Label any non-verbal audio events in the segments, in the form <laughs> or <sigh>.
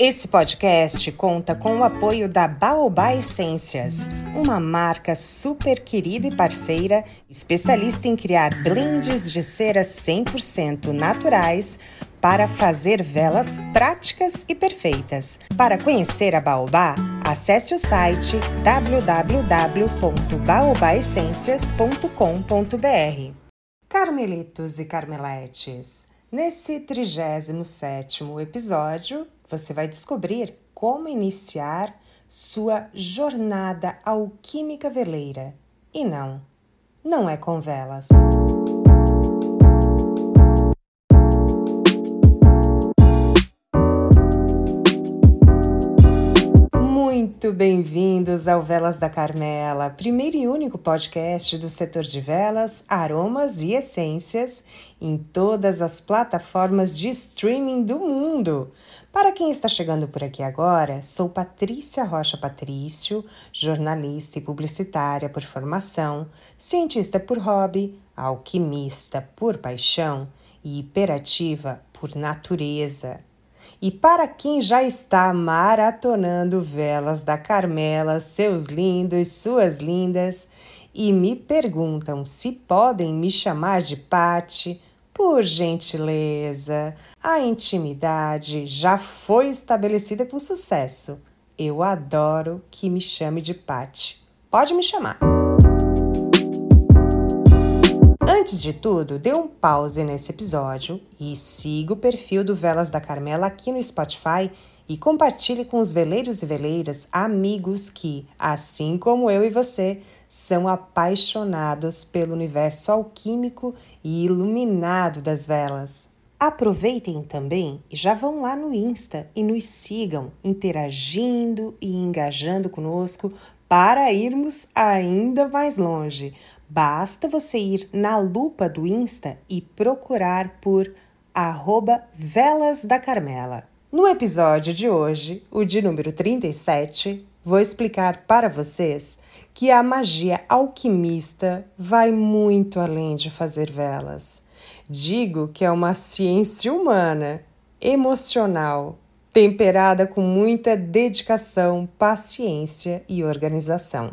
Esse podcast conta com o apoio da Baobá Essências, uma marca super querida e parceira, especialista em criar blends de cera 100% naturais para fazer velas práticas e perfeitas. Para conhecer a Baobá, acesse o site www.baobaessencias.com.br. Carmelitos e Carmeletes, nesse 37º episódio, você vai descobrir como iniciar sua jornada alquímica veleira. E não, não é com velas. Muito bem-vindos ao Velas da Carmela, primeiro e único podcast do setor de velas, aromas e essências em todas as plataformas de streaming do mundo. Para quem está chegando por aqui agora, sou Patrícia Rocha Patrício, jornalista e publicitária por formação, cientista por hobby, alquimista por paixão e hiperativa por natureza. E para quem já está maratonando velas da Carmela, seus lindos, suas lindas, e me perguntam se podem me chamar de Pati, por gentileza, a intimidade já foi estabelecida com sucesso. Eu adoro que me chame de Pati. Pode me chamar. Antes de tudo, dê um pause nesse episódio e siga o perfil do Velas da Carmela aqui no Spotify e compartilhe com os veleiros e veleiras amigos que, assim como eu e você, são apaixonados pelo universo alquímico e iluminado das velas. Aproveitem também e já vão lá no Insta e nos sigam, interagindo e engajando conosco para irmos ainda mais longe. Basta você ir na lupa do Insta e procurar por arroba Velas da Carmela. No episódio de hoje, o de número 37, vou explicar para vocês que a magia alquimista vai muito além de fazer velas. Digo que é uma ciência humana, emocional, temperada com muita dedicação, paciência e organização.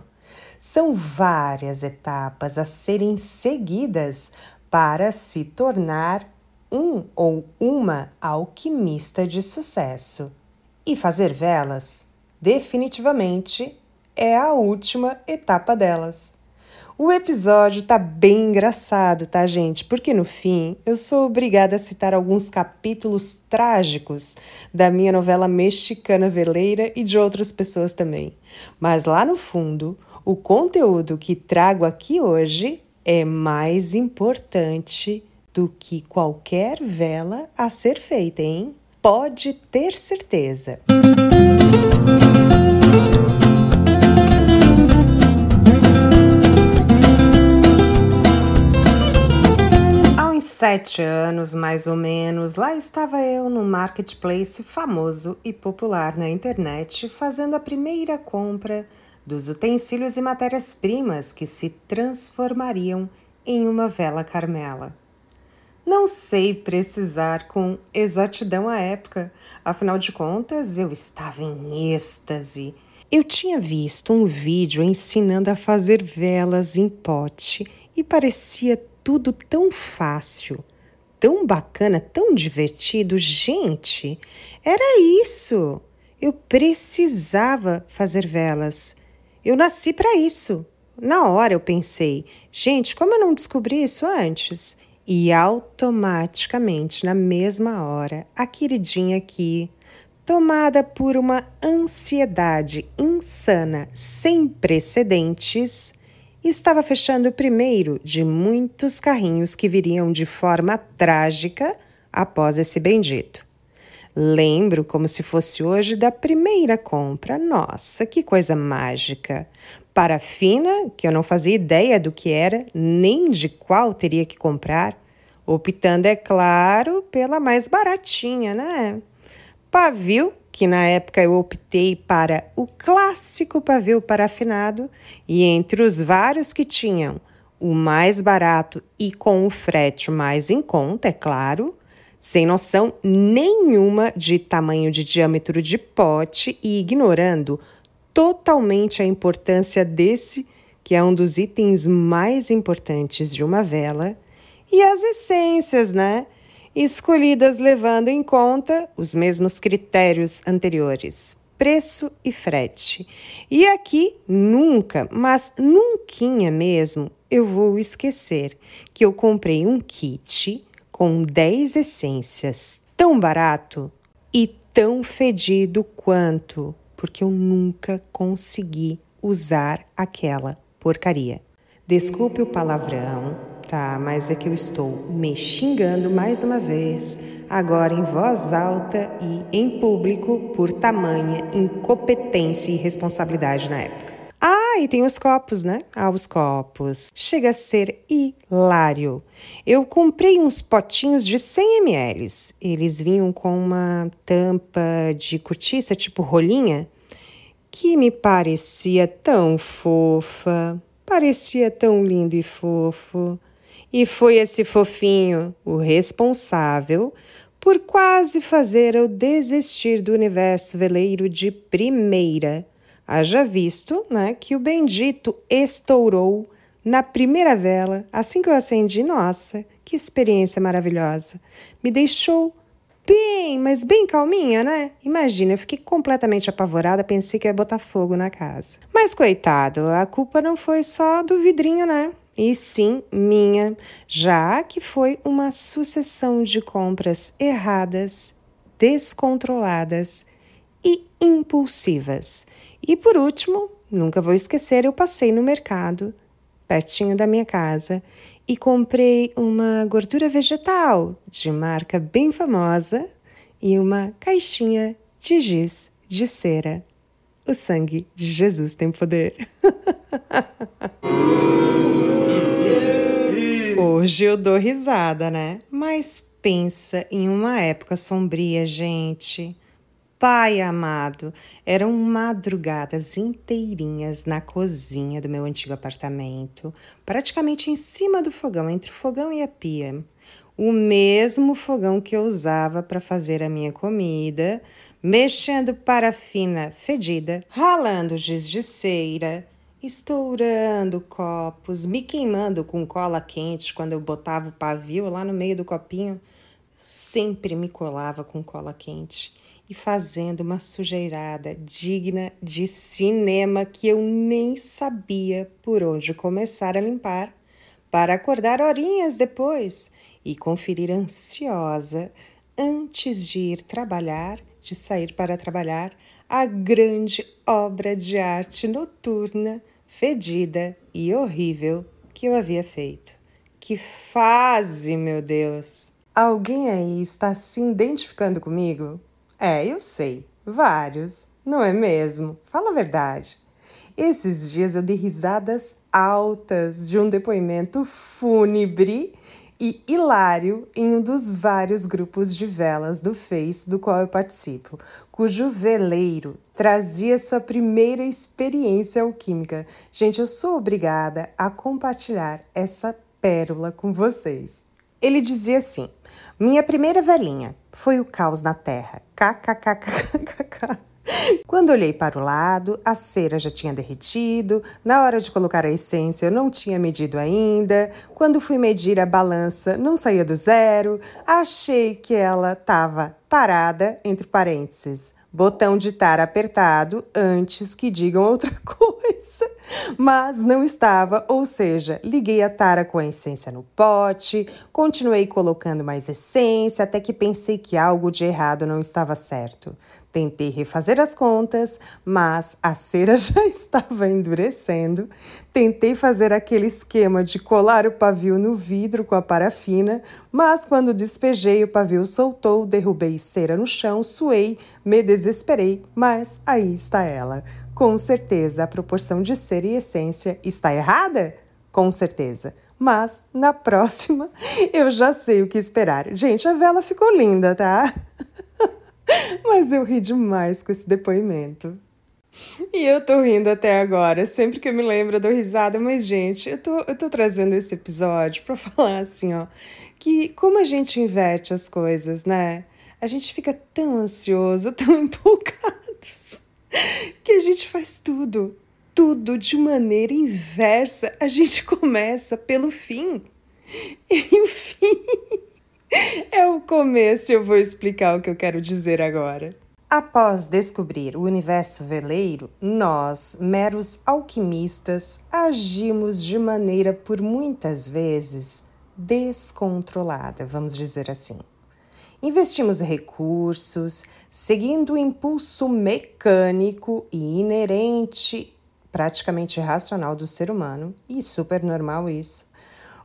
São várias etapas a serem seguidas para se tornar um ou uma alquimista de sucesso. E fazer velas, definitivamente, é a última etapa delas. O episódio tá bem engraçado, tá, gente? Porque no fim eu sou obrigada a citar alguns capítulos trágicos da minha novela mexicana veleira e de outras pessoas também. Mas lá no fundo, o conteúdo que trago aqui hoje é mais importante do que qualquer vela a ser feita, hein? Pode ter certeza. Música sete anos, mais ou menos, lá estava eu no marketplace famoso e popular na internet, fazendo a primeira compra dos utensílios e matérias-primas que se transformariam em uma vela carmela. Não sei precisar com exatidão a época, afinal de contas eu estava em êxtase. Eu tinha visto um vídeo ensinando a fazer velas em pote e parecia tudo tão fácil, tão bacana, tão divertido. Gente, era isso. Eu precisava fazer velas. Eu nasci para isso. Na hora eu pensei, gente, como eu não descobri isso antes? E automaticamente, na mesma hora, a queridinha aqui, tomada por uma ansiedade insana sem precedentes, estava fechando o primeiro de muitos carrinhos que viriam de forma trágica após esse bendito. Lembro como se fosse hoje da primeira compra. Nossa, que coisa mágica! Parafina, que eu não fazia ideia do que era, nem de qual teria que comprar, optando, é claro, pela mais baratinha, né? Pavio, que na época eu optei para o clássico pavio parafinado, e entre os vários que tinham o mais barato e com o frete mais em conta, é claro, sem noção nenhuma de tamanho de diâmetro de pote e ignorando totalmente a importância desse, que é um dos itens mais importantes de uma vela, e as essências, né? Escolhidas levando em conta os mesmos critérios anteriores, preço e frete. E aqui nunca, mas nunca mesmo, eu vou esquecer que eu comprei um kit com 10 essências, tão barato e tão fedido quanto porque eu nunca consegui usar aquela porcaria. Desculpe o palavrão, tá? Mas é que eu estou me xingando mais uma vez, agora em voz alta e em público, por tamanha incompetência e responsabilidade na época. Ah, e tem os copos, né? Ah, os copos. Chega a ser hilário. Eu comprei uns potinhos de 100 ml. Eles vinham com uma tampa de cortiça, tipo rolinha, que me parecia tão fofa. Parecia tão lindo e fofo. E foi esse fofinho o responsável por quase fazer eu desistir do universo veleiro de primeira Haja visto né, que o bendito estourou na primeira vela, assim que eu acendi. Nossa, que experiência maravilhosa! Me deixou bem, mas bem calminha, né? Imagina, eu fiquei completamente apavorada, pensei que ia botar fogo na casa. Mas coitado, a culpa não foi só do vidrinho, né? E sim minha, já que foi uma sucessão de compras erradas, descontroladas e impulsivas. E por último, nunca vou esquecer, eu passei no mercado, pertinho da minha casa, e comprei uma gordura vegetal de marca bem famosa e uma caixinha de giz de cera. O sangue de Jesus tem poder. <laughs> Hoje eu dou risada, né? Mas pensa em uma época sombria, gente. Pai amado, eram madrugadas inteirinhas na cozinha do meu antigo apartamento, praticamente em cima do fogão, entre o fogão e a pia. O mesmo fogão que eu usava para fazer a minha comida, mexendo parafina fedida, ralando giz de cera, estourando copos, me queimando com cola quente quando eu botava o pavio lá no meio do copinho. Sempre me colava com cola quente e fazendo uma sujeirada digna de cinema que eu nem sabia por onde começar a limpar, para acordar horinhas depois e conferir ansiosa, antes de ir trabalhar, de sair para trabalhar, a grande obra de arte noturna, fedida e horrível que eu havia feito. Que fase, meu Deus! Alguém aí está se identificando comigo? É, eu sei. Vários, não é mesmo? Fala a verdade. Esses dias eu dei risadas altas de um depoimento fúnebre e hilário em um dos vários grupos de velas do Face do qual eu participo, cujo veleiro trazia sua primeira experiência alquímica. Gente, eu sou obrigada a compartilhar essa pérola com vocês. Ele dizia assim: Minha primeira velinha foi o caos na terra. KKKKKK. Quando olhei para o lado, a cera já tinha derretido. Na hora de colocar a essência, eu não tinha medido ainda. Quando fui medir a balança, não saía do zero. Achei que ela estava parada, entre parênteses, botão de tar apertado antes que digam outra <laughs> coisa. Mas não estava, ou seja, liguei a tara com a essência no pote, continuei colocando mais essência até que pensei que algo de errado não estava certo. Tentei refazer as contas, mas a cera <laughs> já estava endurecendo. Tentei fazer aquele esquema de colar o pavio no vidro com a parafina, mas quando despejei, o pavio soltou, derrubei cera no chão, suei, me desesperei, mas aí está ela. Com certeza, a proporção de cera e essência está errada? Com certeza. Mas na <laughs> próxima eu já sei o que esperar. Gente, a vela ficou linda, tá? <laughs> <laughs> Mas eu ri demais com esse depoimento. E eu tô rindo até agora, sempre que eu me lembro dou risada, mas gente, eu tô, eu tô trazendo esse episódio para <laughs> falar assim, ó, que como a gente inverte as coisas, né? A gente fica tão ansioso, tão <laughs> empolgados, que a gente faz tudo, tudo de maneira inversa. A gente começa pelo fim. E o fim é o começo, eu vou explicar o que eu quero dizer agora. Após descobrir o universo veleiro, nós, meros alquimistas, agimos de maneira por muitas vezes descontrolada, vamos dizer assim. Investimos recursos, seguindo o impulso mecânico e inerente, praticamente racional do ser humano, e super normal isso,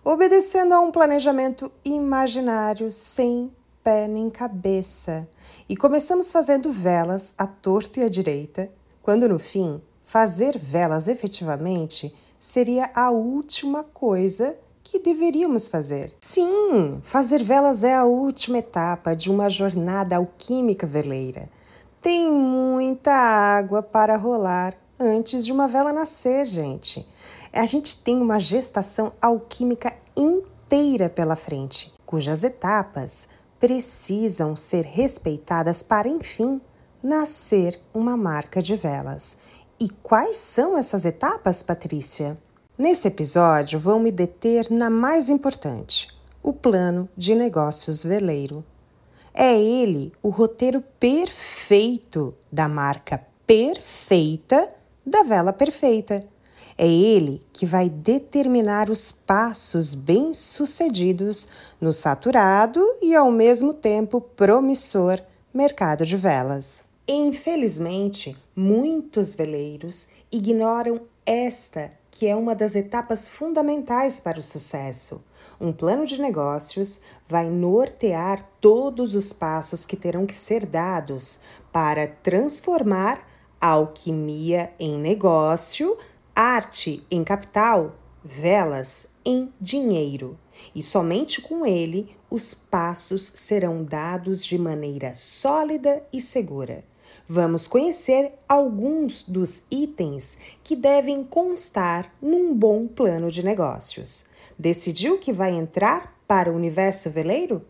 obedecendo a um planejamento imaginário sem pé nem cabeça. E começamos fazendo velas à torta e à direita, quando no fim, fazer velas efetivamente seria a última coisa que deveríamos fazer. Sim, fazer velas é a última etapa de uma jornada alquímica veleira. Tem muita água para rolar antes de uma vela nascer, gente. A gente tem uma gestação alquímica inteira pela frente, cujas etapas precisam ser respeitadas para, enfim, nascer uma marca de velas. E quais são essas etapas, Patrícia? Nesse episódio, vou me deter na mais importante: o plano de negócios veleiro. É ele o roteiro perfeito da marca perfeita da vela perfeita. É ele que vai determinar os passos bem-sucedidos no saturado e, ao mesmo tempo, promissor mercado de velas. Infelizmente, muitos veleiros ignoram esta que é uma das etapas fundamentais para o sucesso. Um plano de negócios vai nortear todos os passos que terão que ser dados para transformar a alquimia em negócio, arte em capital, velas em dinheiro. E somente com ele os passos serão dados de maneira sólida e segura vamos conhecer alguns dos itens que devem constar num bom plano de negócios. Decidiu que vai entrar para o universo veleiro?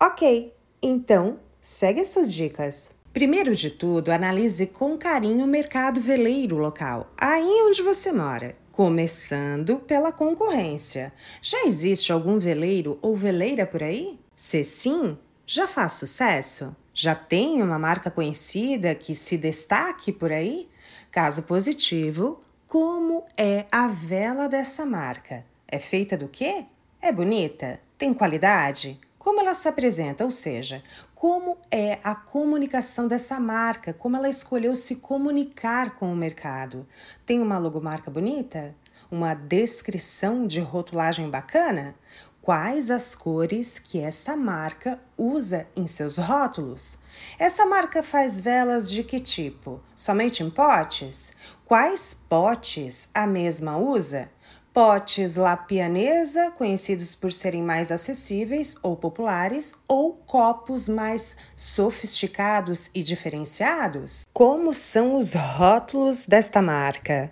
Ok, então segue essas dicas. Primeiro de tudo, analise com carinho o mercado veleiro local, aí onde você mora. Começando pela concorrência. Já existe algum veleiro ou veleira por aí? Se sim, já faz sucesso? Já tem uma marca conhecida que se destaque por aí? Caso positivo, como é a vela dessa marca? É feita do quê? É bonita? Tem qualidade? Como ela se apresenta? Ou seja, como é a comunicação dessa marca? Como ela escolheu se comunicar com o mercado? Tem uma logomarca bonita? Uma descrição de rotulagem bacana? quais as cores que esta marca usa em seus rótulos. Essa marca faz velas de que tipo? Somente em potes? Quais potes a mesma usa? Potes La Pianesa, conhecidos por serem mais acessíveis ou populares, ou copos mais sofisticados e diferenciados? Como são os rótulos desta marca?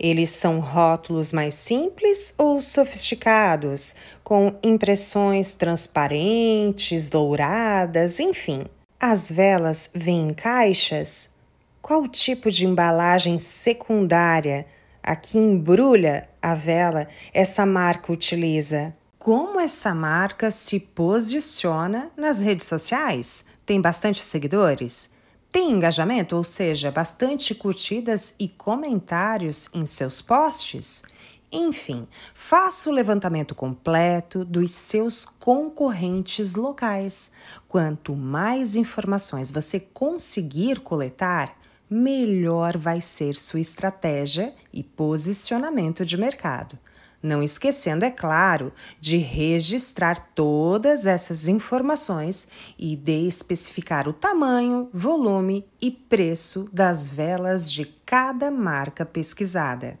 Eles são rótulos mais simples ou sofisticados, com impressões transparentes, douradas, enfim. As velas vêm em caixas? Qual tipo de embalagem secundária a que embrulha a vela essa marca utiliza? Como essa marca se posiciona nas redes sociais? Tem bastante seguidores? Tem engajamento, ou seja, bastante curtidas e comentários em seus posts? Enfim, faça o levantamento completo dos seus concorrentes locais. Quanto mais informações você conseguir coletar, melhor vai ser sua estratégia e posicionamento de mercado. Não esquecendo, é claro, de registrar todas essas informações e de especificar o tamanho, volume e preço das velas de cada marca pesquisada.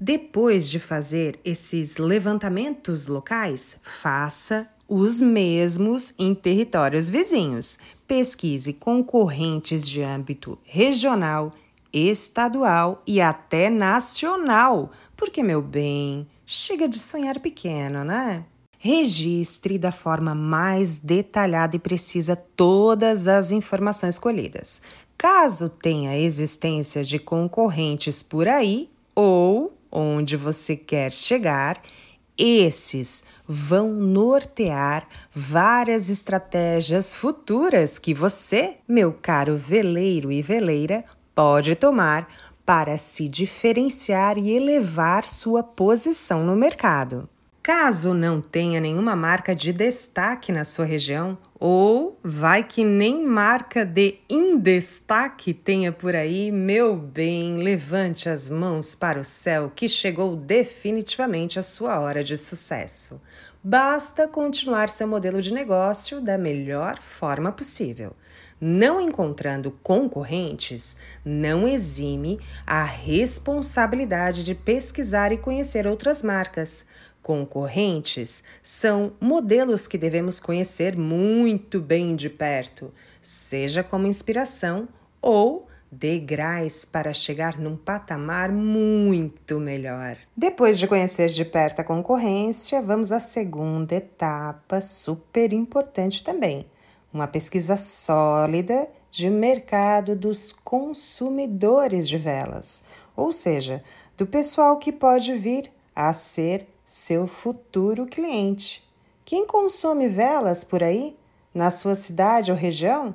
Depois de fazer esses levantamentos locais, faça os mesmos em territórios vizinhos. Pesquise concorrentes de âmbito regional estadual e até nacional. Porque, meu bem, chega de sonhar pequeno, né? Registre da forma mais detalhada e precisa todas as informações colhidas. Caso tenha existência de concorrentes por aí ou onde você quer chegar, esses vão nortear várias estratégias futuras que você, meu caro veleiro e veleira, pode tomar para se diferenciar e elevar sua posição no mercado. Caso não tenha nenhuma marca de destaque na sua região, ou vai que nem marca de indestaque tenha por aí, meu bem, levante as mãos para o céu que chegou definitivamente a sua hora de sucesso. Basta continuar seu modelo de negócio da melhor forma possível. Não encontrando concorrentes, não exime a responsabilidade de pesquisar e conhecer outras marcas concorrentes são modelos que devemos conhecer muito bem de perto, seja como inspiração ou degraus para chegar num patamar muito melhor. Depois de conhecer de perto a concorrência, vamos à segunda etapa, super importante também: uma pesquisa sólida de mercado dos consumidores de velas, ou seja, do pessoal que pode vir a ser seu futuro cliente. Quem consome velas por aí, na sua cidade ou região?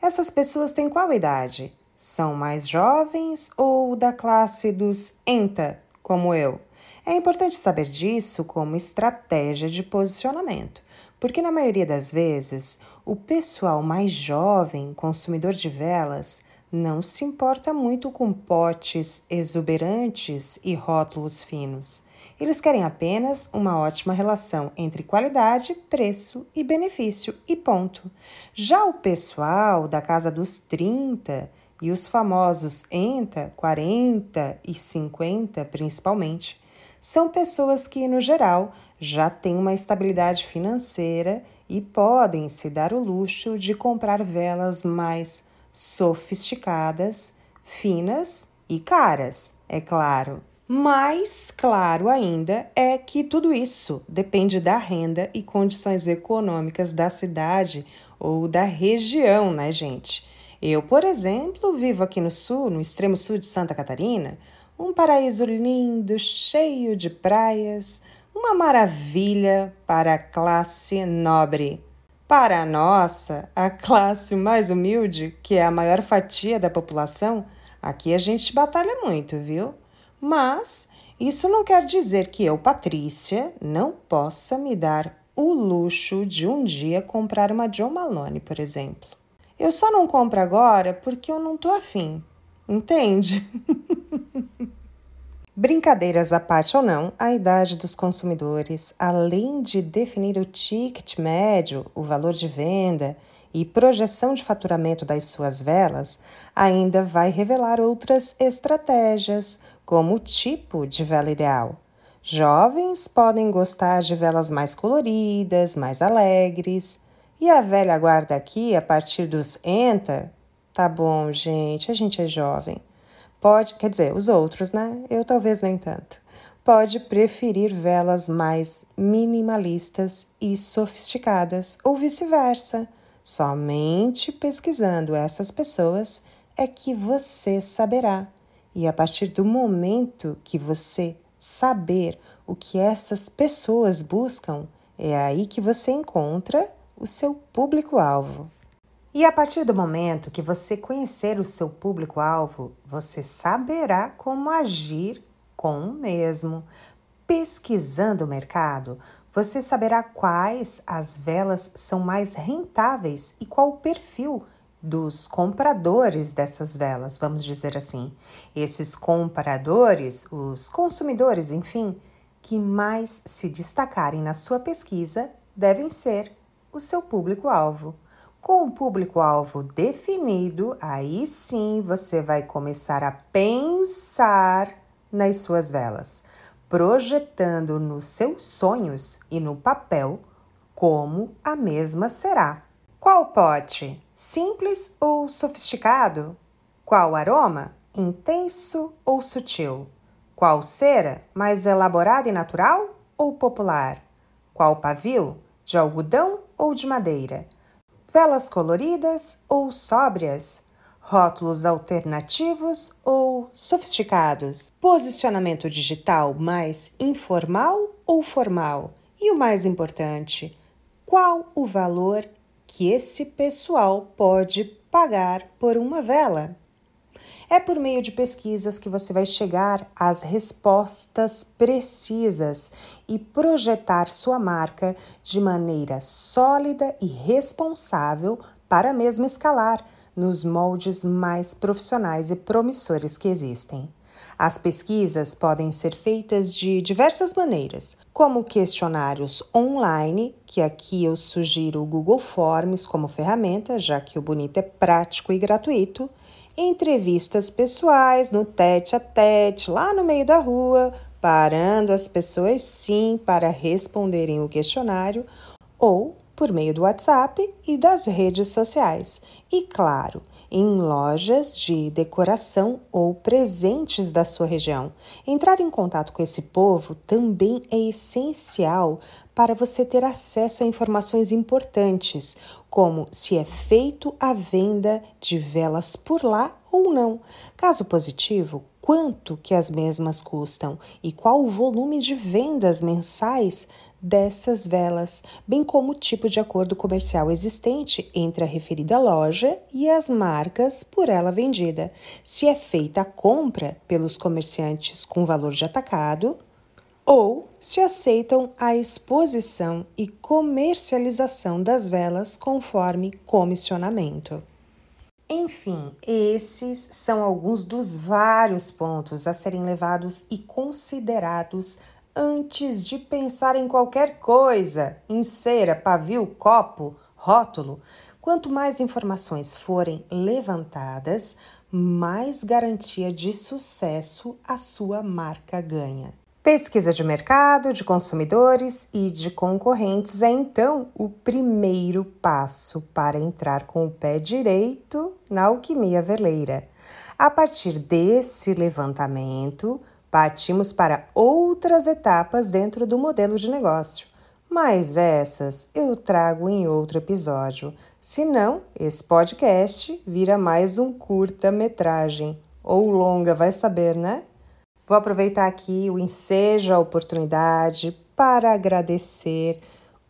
Essas pessoas têm qual idade? São mais jovens ou da classe dos ENTA, como eu? É importante saber disso como estratégia de posicionamento, porque na maioria das vezes o pessoal mais jovem, consumidor de velas, não se importa muito com potes exuberantes e rótulos finos. Eles querem apenas uma ótima relação entre qualidade, preço e benefício e ponto. Já o pessoal da casa dos 30 e os famosos ENTA, 40 e 50 principalmente, são pessoas que, no geral, já têm uma estabilidade financeira e podem se dar o luxo de comprar velas mais sofisticadas, finas e caras, é claro. Mais claro ainda é que tudo isso depende da renda e condições econômicas da cidade ou da região, né, gente? Eu, por exemplo, vivo aqui no sul, no extremo sul de Santa Catarina, um paraíso lindo, cheio de praias, uma maravilha para a classe nobre. Para a nossa, a classe mais humilde, que é a maior fatia da população, aqui a gente batalha muito, viu? Mas isso não quer dizer que eu, Patrícia, não possa me dar o luxo de um dia comprar uma John Malone, por exemplo. Eu só não compro agora porque eu não tô afim, entende? <laughs> Brincadeiras à parte ou não, a idade dos consumidores, além de definir o ticket médio, o valor de venda e projeção de faturamento das suas velas, ainda vai revelar outras estratégias, como tipo de vela ideal. Jovens podem gostar de velas mais coloridas, mais alegres, e a velha guarda aqui, a partir dos ENTA, tá bom, gente, a gente é jovem Pode, quer dizer, os outros, né? Eu talvez nem tanto. Pode preferir velas mais minimalistas e sofisticadas, ou vice-versa. Somente pesquisando essas pessoas é que você saberá. E a partir do momento que você saber o que essas pessoas buscam, é aí que você encontra o seu público-alvo. E a partir do momento que você conhecer o seu público-alvo, você saberá como agir com o mesmo. Pesquisando o mercado, você saberá quais as velas são mais rentáveis e qual o perfil dos compradores dessas velas, vamos dizer assim. Esses compradores, os consumidores, enfim, que mais se destacarem na sua pesquisa devem ser o seu público-alvo. Com o público-alvo definido, aí sim você vai começar a pensar nas suas velas, projetando nos seus sonhos e no papel como a mesma será. Qual pote? Simples ou sofisticado? Qual aroma? intenso ou sutil? Qual cera, mais elaborada e natural ou popular? Qual pavio, de algodão ou de madeira? Velas coloridas ou sóbrias? Rótulos alternativos ou sofisticados? Posicionamento digital mais informal ou formal? E o mais importante, qual o valor que esse pessoal pode pagar por uma vela? É por meio de pesquisas que você vai chegar às respostas precisas e projetar sua marca de maneira sólida e responsável para mesmo escalar nos moldes mais profissionais e promissores que existem. As pesquisas podem ser feitas de diversas maneiras, como questionários online, que aqui eu sugiro o Google Forms como ferramenta, já que o bonito é prático e gratuito, entrevistas pessoais no tete a tete, lá no meio da rua, parando as pessoas sim para responderem o questionário, ou por meio do WhatsApp e das redes sociais. E claro, em lojas de decoração ou presentes da sua região. Entrar em contato com esse povo também é essencial para você ter acesso a informações importantes, como se é feito a venda de velas por lá ou não. Caso positivo, quanto que as mesmas custam e qual o volume de vendas mensais dessas velas, bem como o tipo de acordo comercial existente entre a referida loja e as marcas por ela vendida, se é feita a compra pelos comerciantes com valor de atacado ou se aceitam a exposição e comercialização das velas conforme comissionamento. Enfim, esses são alguns dos vários pontos a serem levados e considerados antes de pensar em qualquer coisa, em cera, pavio, copo, rótulo. Quanto mais informações forem levantadas, mais garantia de sucesso a sua marca ganha. Pesquisa de mercado, de consumidores e de concorrentes é então o primeiro passo para entrar com o pé direito na alquimia veleira. A partir desse levantamento, Partimos para outras etapas dentro do modelo de negócio, mas essas eu trago em outro episódio. Senão, esse podcast vira mais um curta-metragem ou longa, vai saber, né? Vou aproveitar aqui o ensejo, a oportunidade para agradecer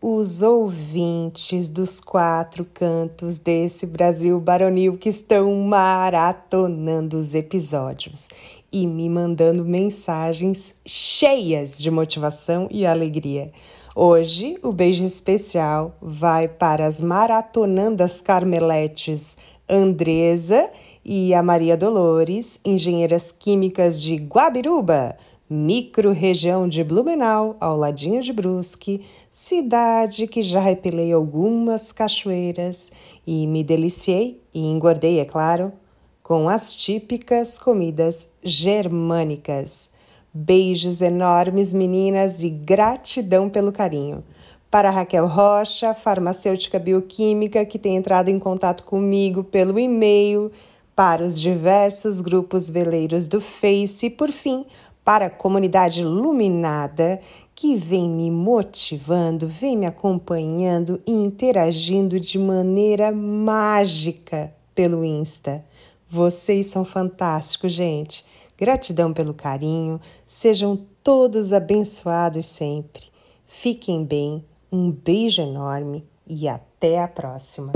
os ouvintes dos quatro cantos desse Brasil baronil que estão maratonando os episódios e me mandando mensagens cheias de motivação e alegria. Hoje, o beijo especial vai para as maratonandas carmeletes Andresa e a Maria Dolores, engenheiras químicas de Guabiruba, micro-região de Blumenau, ao ladinho de Brusque, cidade que já repelei algumas cachoeiras e me deliciei e engordei, é claro, com as típicas comidas germânicas. Beijos enormes, meninas, e gratidão pelo carinho. Para Raquel Rocha, farmacêutica bioquímica, que tem entrado em contato comigo pelo e-mail, para os diversos grupos veleiros do Face e, por fim, para a comunidade iluminada que vem me motivando, vem me acompanhando e interagindo de maneira mágica pelo Insta. Vocês são fantásticos, gente. Gratidão pelo carinho. Sejam todos abençoados sempre. Fiquem bem. Um beijo enorme e até a próxima.